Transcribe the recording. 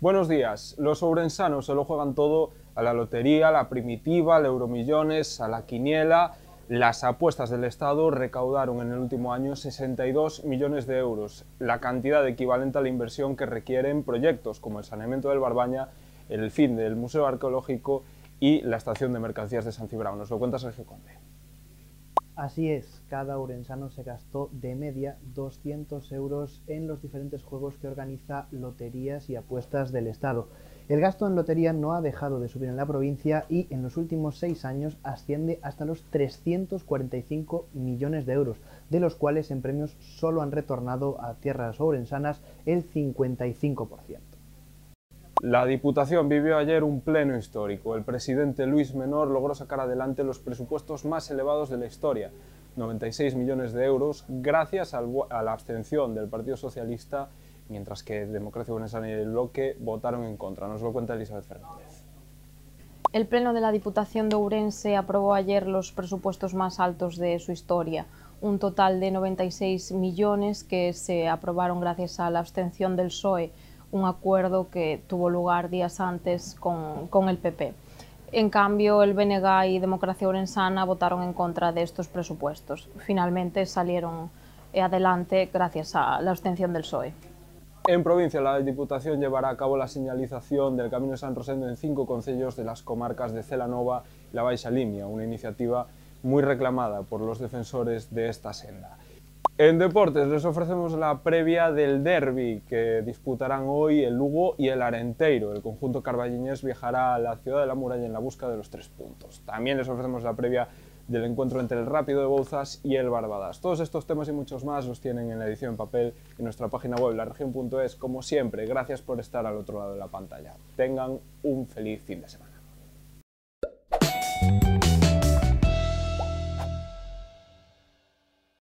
Buenos días. Los ourensanos se lo juegan todo a la lotería, a la primitiva, al euromillones, a la quiniela. Las apuestas del Estado recaudaron en el último año 62 millones de euros, la cantidad equivalente a la inversión que requieren proyectos como el saneamiento del Barbaña, el fin del Museo Arqueológico y la estación de mercancías de San Cibrao. Nos lo cuenta Sergio Conde. Así es, cada urensano se gastó de media 200 euros en los diferentes juegos que organiza Loterías y Apuestas del Estado. El gasto en lotería no ha dejado de subir en la provincia y en los últimos seis años asciende hasta los 345 millones de euros, de los cuales en premios solo han retornado a tierras ourensanas el 55%. La Diputación vivió ayer un pleno histórico. El presidente Luis Menor logró sacar adelante los presupuestos más elevados de la historia, 96 millones de euros, gracias a la abstención del Partido Socialista, mientras que Democracia Buenesana y el Bloque votaron en contra. Nos lo cuenta Elizabeth Fernández. El Pleno de la Diputación de Ourense aprobó ayer los presupuestos más altos de su historia, un total de 96 millones que se aprobaron gracias a la abstención del PSOE un acuerdo que tuvo lugar días antes con, con el PP. En cambio, el BNG y Democracia Orensana votaron en contra de estos presupuestos. Finalmente salieron adelante gracias a la abstención del PSOE. En provincia, la Diputación llevará a cabo la señalización del Camino de San Rosendo en cinco concellos de las comarcas de Celanova y la Baixa Limia, una iniciativa muy reclamada por los defensores de esta senda. En deportes les ofrecemos la previa del derby que disputarán hoy el Lugo y el Arenteiro. El conjunto carballiñés viajará a la ciudad de la muralla en la busca de los tres puntos. También les ofrecemos la previa del encuentro entre el Rápido de Bouzas y el Barbadas. Todos estos temas y muchos más los tienen en la edición en papel en nuestra página web, laregion.es. Como siempre, gracias por estar al otro lado de la pantalla. Tengan un feliz fin de semana.